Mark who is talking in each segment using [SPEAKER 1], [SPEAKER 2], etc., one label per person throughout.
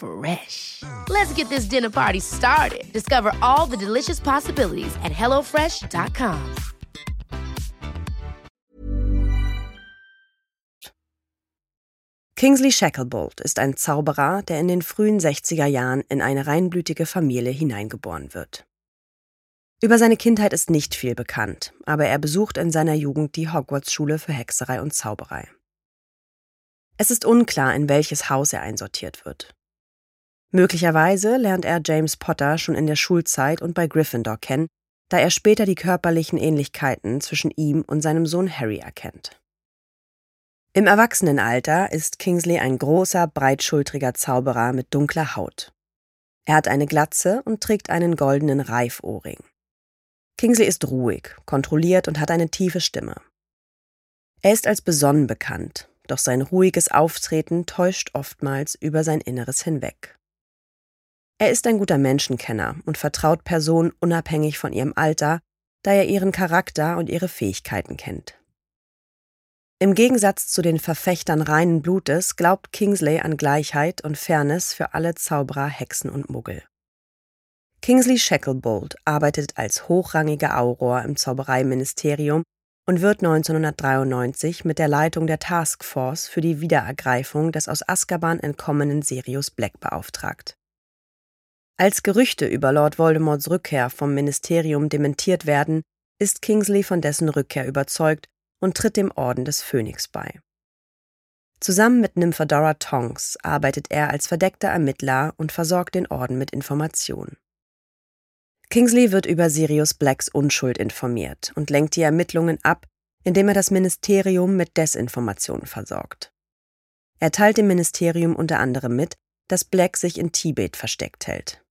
[SPEAKER 1] Fresh. Let's get this dinner party started. Discover all the delicious possibilities at hellofresh.com.
[SPEAKER 2] Kingsley Shacklebolt ist ein Zauberer, der in den frühen 60er Jahren in eine reinblütige Familie hineingeboren wird. Über seine Kindheit ist nicht viel bekannt, aber er besucht in seiner Jugend die Hogwarts-Schule für Hexerei und Zauberei. Es ist unklar, in welches Haus er einsortiert wird. Möglicherweise lernt er James Potter schon in der Schulzeit und bei Gryffindor kennen, da er später die körperlichen Ähnlichkeiten zwischen ihm und seinem Sohn Harry erkennt. Im Erwachsenenalter ist Kingsley ein großer, breitschultriger Zauberer mit dunkler Haut. Er hat eine Glatze und trägt einen goldenen Reifohrring. Kingsley ist ruhig, kontrolliert und hat eine tiefe Stimme. Er ist als besonnen bekannt, doch sein ruhiges Auftreten täuscht oftmals über sein Inneres hinweg. Er ist ein guter Menschenkenner und vertraut Personen unabhängig von ihrem Alter, da er ihren Charakter und ihre Fähigkeiten kennt. Im Gegensatz zu den Verfechtern reinen Blutes glaubt Kingsley an Gleichheit und Fairness für alle Zauberer, Hexen und Muggel. Kingsley Shacklebolt arbeitet als hochrangiger Auror im Zaubereiministerium und wird 1993 mit der Leitung der Taskforce für die Wiederergreifung des aus Azkaban entkommenen Sirius Black beauftragt. Als Gerüchte über Lord Voldemorts Rückkehr vom Ministerium dementiert werden, ist Kingsley von dessen Rückkehr überzeugt und tritt dem Orden des Phönix bei. Zusammen mit Nymphadora Tonks arbeitet er als verdeckter Ermittler und versorgt den Orden mit Informationen. Kingsley wird über Sirius Blacks Unschuld informiert und lenkt die Ermittlungen ab, indem er das Ministerium mit Desinformationen versorgt. Er teilt dem Ministerium unter anderem mit, dass Black sich in Tibet versteckt hält.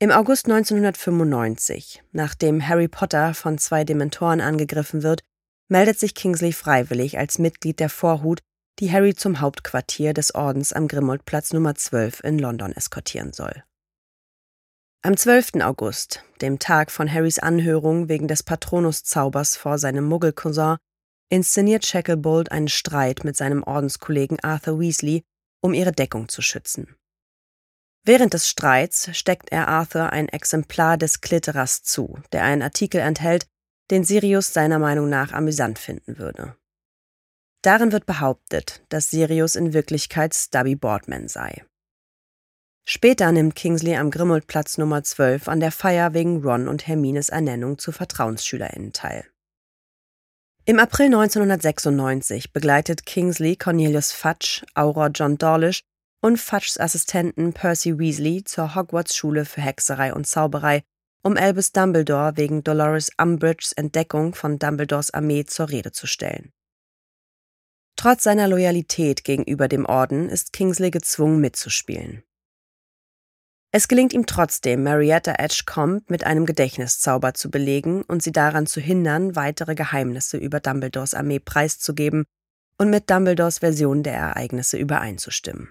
[SPEAKER 2] Im August 1995, nachdem Harry Potter von zwei Dementoren angegriffen wird, meldet sich Kingsley freiwillig als Mitglied der Vorhut, die Harry zum Hauptquartier des Ordens am Grimoldplatz Nummer 12 in London eskortieren soll. Am 12. August, dem Tag von Harrys Anhörung wegen des Patronuszaubers vor seinem Muggelcousin, inszeniert Shacklebolt einen Streit mit seinem Ordenskollegen Arthur Weasley, um ihre Deckung zu schützen. Während des Streits steckt er Arthur ein Exemplar des Klitterers zu, der einen Artikel enthält, den Sirius seiner Meinung nach amüsant finden würde. Darin wird behauptet, dass Sirius in Wirklichkeit Stubby Boardman sei. Später nimmt Kingsley am Grimmoldplatz Nummer 12 an der Feier wegen Ron und Hermines Ernennung zu VertrauensschülerInnen teil. Im April 1996 begleitet Kingsley Cornelius Fudge, Auror John Dawlish und Fudges Assistenten Percy Weasley zur Hogwarts-Schule für Hexerei und Zauberei, um Albus Dumbledore wegen Dolores Umbridges Entdeckung von Dumbledores Armee zur Rede zu stellen. Trotz seiner Loyalität gegenüber dem Orden ist Kingsley gezwungen mitzuspielen. Es gelingt ihm trotzdem, Marietta Edgecombe mit einem Gedächtniszauber zu belegen und sie daran zu hindern, weitere Geheimnisse über Dumbledores Armee preiszugeben und mit Dumbledores Version der Ereignisse übereinzustimmen.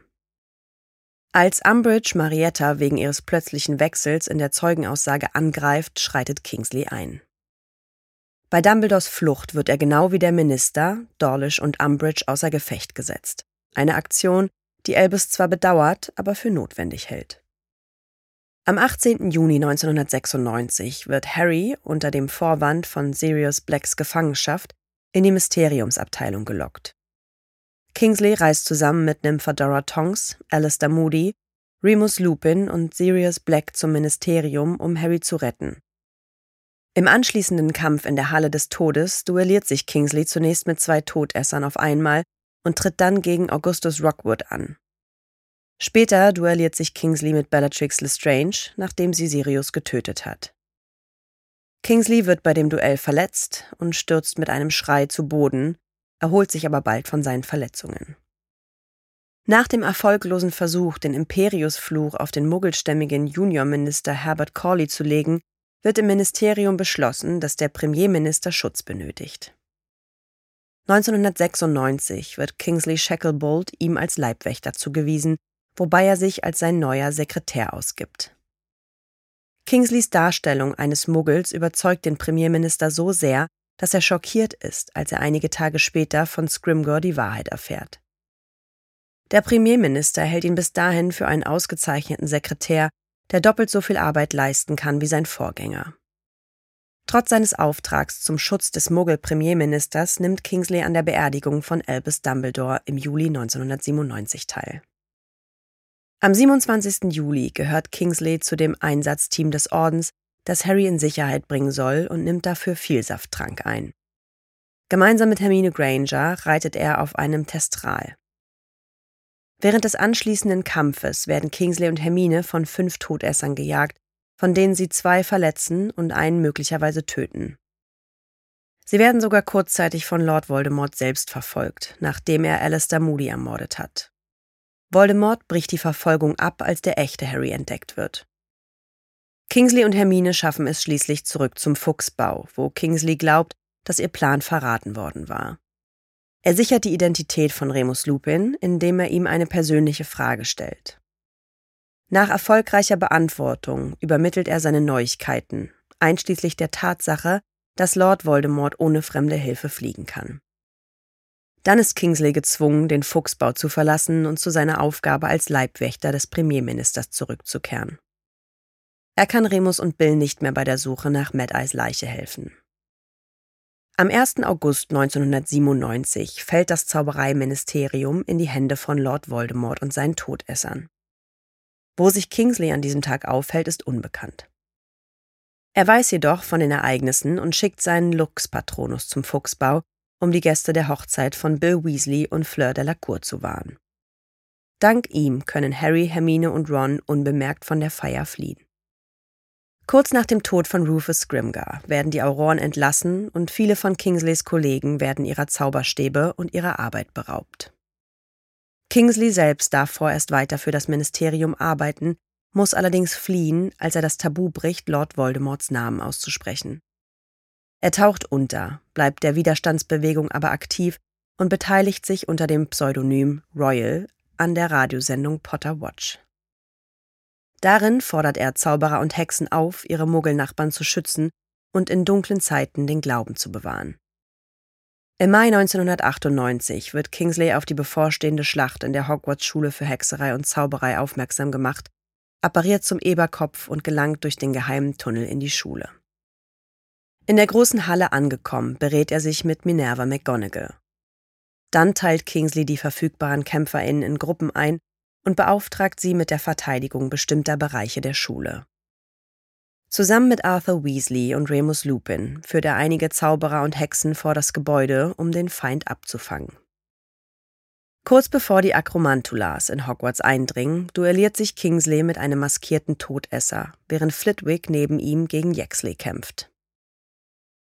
[SPEAKER 2] Als Umbridge Marietta wegen ihres plötzlichen Wechsels in der Zeugenaussage angreift, schreitet Kingsley ein. Bei Dumbledores Flucht wird er genau wie der Minister, Dawlish und Umbridge außer Gefecht gesetzt. Eine Aktion, die Albus zwar bedauert, aber für notwendig hält. Am 18. Juni 1996 wird Harry unter dem Vorwand von Sirius Blacks Gefangenschaft in die Mysteriumsabteilung gelockt. Kingsley reist zusammen mit Nymphadora Tonks, Alistair Moody, Remus Lupin und Sirius Black zum Ministerium, um Harry zu retten. Im anschließenden Kampf in der Halle des Todes duelliert sich Kingsley zunächst mit zwei Todessern auf einmal und tritt dann gegen Augustus Rockwood an. Später duelliert sich Kingsley mit Bellatrix Lestrange, nachdem sie Sirius getötet hat. Kingsley wird bei dem Duell verletzt und stürzt mit einem Schrei zu Boden, erholt sich aber bald von seinen Verletzungen. Nach dem erfolglosen Versuch, den Imperiusfluch auf den muggelstämmigen Juniorminister Herbert Corley zu legen, wird im Ministerium beschlossen, dass der Premierminister Schutz benötigt. 1996 wird Kingsley Shacklebolt ihm als Leibwächter zugewiesen, wobei er sich als sein neuer Sekretär ausgibt. Kingsleys Darstellung eines Muggels überzeugt den Premierminister so sehr, dass er schockiert ist, als er einige Tage später von Scrimgeour die Wahrheit erfährt. Der Premierminister hält ihn bis dahin für einen ausgezeichneten Sekretär, der doppelt so viel Arbeit leisten kann wie sein Vorgänger. Trotz seines Auftrags zum Schutz des Muggel-Premierministers nimmt Kingsley an der Beerdigung von Albus Dumbledore im Juli 1997 teil. Am 27. Juli gehört Kingsley zu dem Einsatzteam des Ordens, das Harry in Sicherheit bringen soll und nimmt dafür Vielsafttrank ein. Gemeinsam mit Hermine Granger reitet er auf einem Testral. Während des anschließenden Kampfes werden Kingsley und Hermine von fünf Todessern gejagt, von denen sie zwei verletzen und einen möglicherweise töten. Sie werden sogar kurzzeitig von Lord Voldemort selbst verfolgt, nachdem er Alistair Moody ermordet hat. Voldemort bricht die Verfolgung ab, als der echte Harry entdeckt wird. Kingsley und Hermine schaffen es schließlich zurück zum Fuchsbau, wo Kingsley glaubt, dass ihr Plan verraten worden war. Er sichert die Identität von Remus Lupin, indem er ihm eine persönliche Frage stellt. Nach erfolgreicher Beantwortung übermittelt er seine Neuigkeiten, einschließlich der Tatsache, dass Lord Voldemort ohne fremde Hilfe fliegen kann. Dann ist Kingsley gezwungen, den Fuchsbau zu verlassen und zu seiner Aufgabe als Leibwächter des Premierministers zurückzukehren. Er kann Remus und Bill nicht mehr bei der Suche nach Mad Eyes Leiche helfen. Am 1. August 1997 fällt das Zaubereiministerium in die Hände von Lord Voldemort und seinen Todessern. Wo sich Kingsley an diesem Tag aufhält, ist unbekannt. Er weiß jedoch von den Ereignissen und schickt seinen Lux-Patronus zum Fuchsbau, um die Gäste der Hochzeit von Bill Weasley und Fleur de la Cour zu warnen. Dank ihm können Harry, Hermine und Ron unbemerkt von der Feier fliehen. Kurz nach dem Tod von Rufus Scrimgar werden die Auroren entlassen und viele von Kingsleys Kollegen werden ihrer Zauberstäbe und ihrer Arbeit beraubt. Kingsley selbst darf vorerst weiter für das Ministerium arbeiten, muss allerdings fliehen, als er das Tabu bricht, Lord Voldemorts Namen auszusprechen. Er taucht unter, bleibt der Widerstandsbewegung aber aktiv und beteiligt sich unter dem Pseudonym Royal an der Radiosendung Potter Watch. Darin fordert er Zauberer und Hexen auf, ihre Muggelnachbarn zu schützen und in dunklen Zeiten den Glauben zu bewahren. Im Mai 1998 wird Kingsley auf die bevorstehende Schlacht in der Hogwarts-Schule für Hexerei und Zauberei aufmerksam gemacht, appariert zum Eberkopf und gelangt durch den geheimen Tunnel in die Schule. In der großen Halle angekommen, berät er sich mit Minerva McGonagall. Dann teilt Kingsley die verfügbaren KämpferInnen in Gruppen ein und beauftragt sie mit der Verteidigung bestimmter Bereiche der Schule. Zusammen mit Arthur Weasley und Remus Lupin führt er einige Zauberer und Hexen vor das Gebäude, um den Feind abzufangen. Kurz bevor die Akromantulas in Hogwarts eindringen, duelliert sich Kingsley mit einem maskierten Todesser, während Flitwick neben ihm gegen Yaxley kämpft.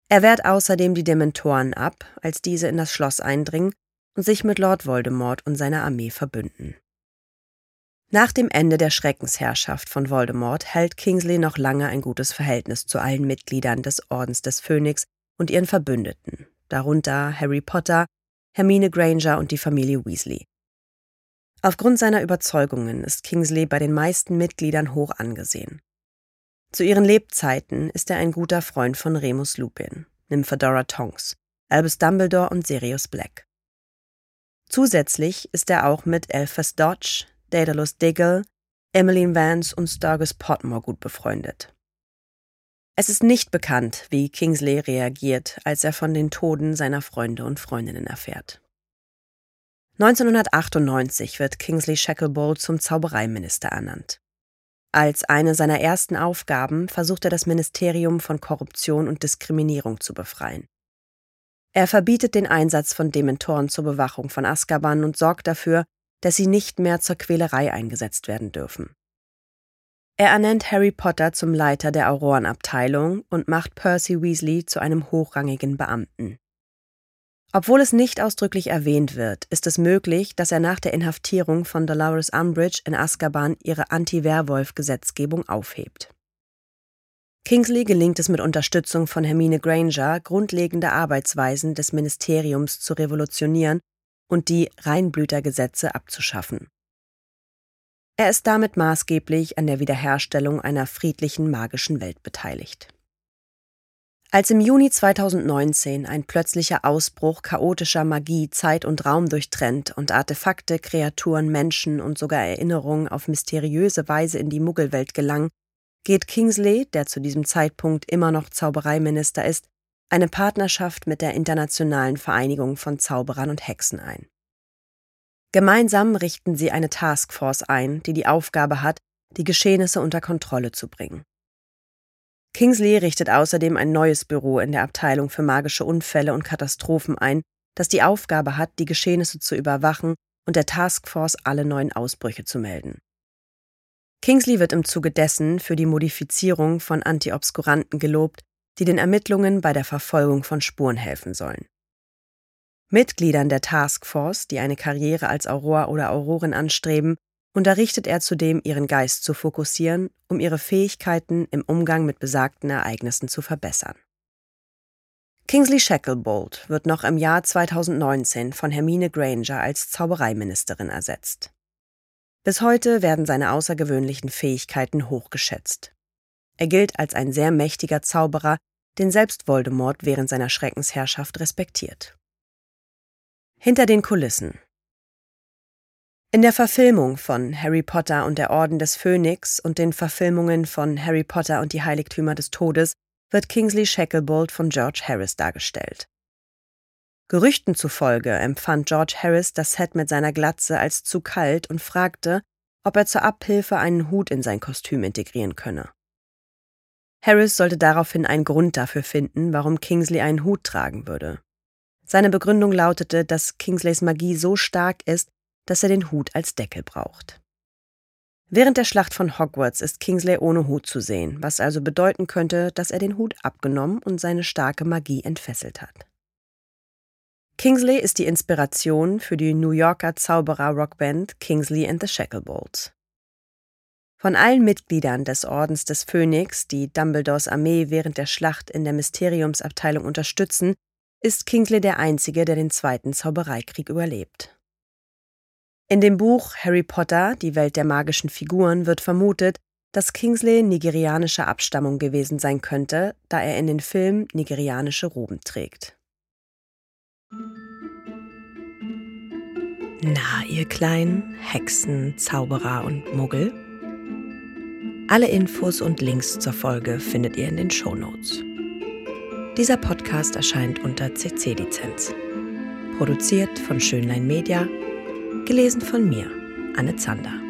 [SPEAKER 2] Er wehrt außerdem die Dementoren ab, als diese in das Schloss eindringen und sich mit Lord Voldemort und seiner Armee verbünden. Nach dem Ende der Schreckensherrschaft von Voldemort hält Kingsley noch lange ein gutes Verhältnis zu allen Mitgliedern des Ordens des Phönix und ihren Verbündeten, darunter Harry Potter, Hermine Granger und die Familie Weasley. Aufgrund seiner Überzeugungen ist Kingsley bei den meisten Mitgliedern hoch angesehen. Zu ihren Lebzeiten ist er ein guter Freund von Remus Lupin, Nymphadora Tonks, Albus Dumbledore und Sirius Black. Zusätzlich ist er auch mit Elphas Dodge, Daedalus Diggle, Emmeline Vance und Sturgis Potmore gut befreundet. Es ist nicht bekannt, wie Kingsley reagiert, als er von den Toten seiner Freunde und Freundinnen erfährt. 1998 wird Kingsley Shacklebolt zum Zaubereiminister ernannt. Als eine seiner ersten Aufgaben versucht er das Ministerium von Korruption und Diskriminierung zu befreien. Er verbietet den Einsatz von Dementoren zur Bewachung von Azkaban und sorgt dafür, dass sie nicht mehr zur Quälerei eingesetzt werden dürfen. Er ernennt Harry Potter zum Leiter der Aurorenabteilung und macht Percy Weasley zu einem hochrangigen Beamten. Obwohl es nicht ausdrücklich erwähnt wird, ist es möglich, dass er nach der Inhaftierung von Dolores Umbridge in Azkaban ihre Anti-Werwolf-Gesetzgebung aufhebt. Kingsley gelingt es mit Unterstützung von Hermine Granger, grundlegende Arbeitsweisen des Ministeriums zu revolutionieren und die Reinblütergesetze abzuschaffen. Er ist damit maßgeblich an der Wiederherstellung einer friedlichen magischen Welt beteiligt. Als im Juni 2019 ein plötzlicher Ausbruch chaotischer Magie Zeit und Raum durchtrennt und Artefakte, Kreaturen, Menschen und sogar Erinnerungen auf mysteriöse Weise in die Muggelwelt gelangen, geht Kingsley, der zu diesem Zeitpunkt immer noch Zaubereiminister ist, eine Partnerschaft mit der Internationalen Vereinigung von Zauberern und Hexen ein. Gemeinsam richten sie eine Taskforce ein, die die Aufgabe hat, die Geschehnisse unter Kontrolle zu bringen. Kingsley richtet außerdem ein neues Büro in der Abteilung für magische Unfälle und Katastrophen ein, das die Aufgabe hat, die Geschehnisse zu überwachen und der Taskforce alle neuen Ausbrüche zu melden. Kingsley wird im Zuge dessen für die Modifizierung von Antiobskuranten gelobt, die den Ermittlungen bei der Verfolgung von Spuren helfen sollen. Mitgliedern der Taskforce, die eine Karriere als Auror oder Aurorin anstreben, unterrichtet er zudem, ihren Geist zu fokussieren, um ihre Fähigkeiten im Umgang mit besagten Ereignissen zu verbessern. Kingsley Shacklebolt wird noch im Jahr 2019 von Hermine Granger als Zaubereiministerin ersetzt. Bis heute werden seine außergewöhnlichen Fähigkeiten hochgeschätzt. Er gilt als ein sehr mächtiger Zauberer, den selbst Voldemort während seiner Schreckensherrschaft respektiert. Hinter den Kulissen In der Verfilmung von Harry Potter und der Orden des Phönix und den Verfilmungen von Harry Potter und die Heiligtümer des Todes wird Kingsley Shacklebolt von George Harris dargestellt. Gerüchten zufolge empfand George Harris das Set mit seiner Glatze als zu kalt und fragte, ob er zur Abhilfe einen Hut in sein Kostüm integrieren könne. Harris sollte daraufhin einen Grund dafür finden, warum Kingsley einen Hut tragen würde. Seine Begründung lautete, dass Kingsleys Magie so stark ist, dass er den Hut als Deckel braucht. Während der Schlacht von Hogwarts ist Kingsley ohne Hut zu sehen, was also bedeuten könnte, dass er den Hut abgenommen und seine starke Magie entfesselt hat. Kingsley ist die Inspiration für die New Yorker Zauberer-Rockband Kingsley and the Shacklebolts. Von allen Mitgliedern des Ordens des Phönix, die Dumbledores Armee während der Schlacht in der Mysteriumsabteilung unterstützen, ist Kingsley der Einzige, der den Zweiten Zaubereikrieg überlebt. In dem Buch Harry Potter, die Welt der magischen Figuren, wird vermutet, dass Kingsley nigerianischer Abstammung gewesen sein könnte, da er in den Film nigerianische Roben trägt. Na, ihr kleinen Hexen, Zauberer und Muggel? Alle Infos und Links zur Folge findet ihr in den Shownotes. Dieser Podcast erscheint unter CC-Lizenz. Produziert von Schönlein Media, gelesen von mir, Anne Zander.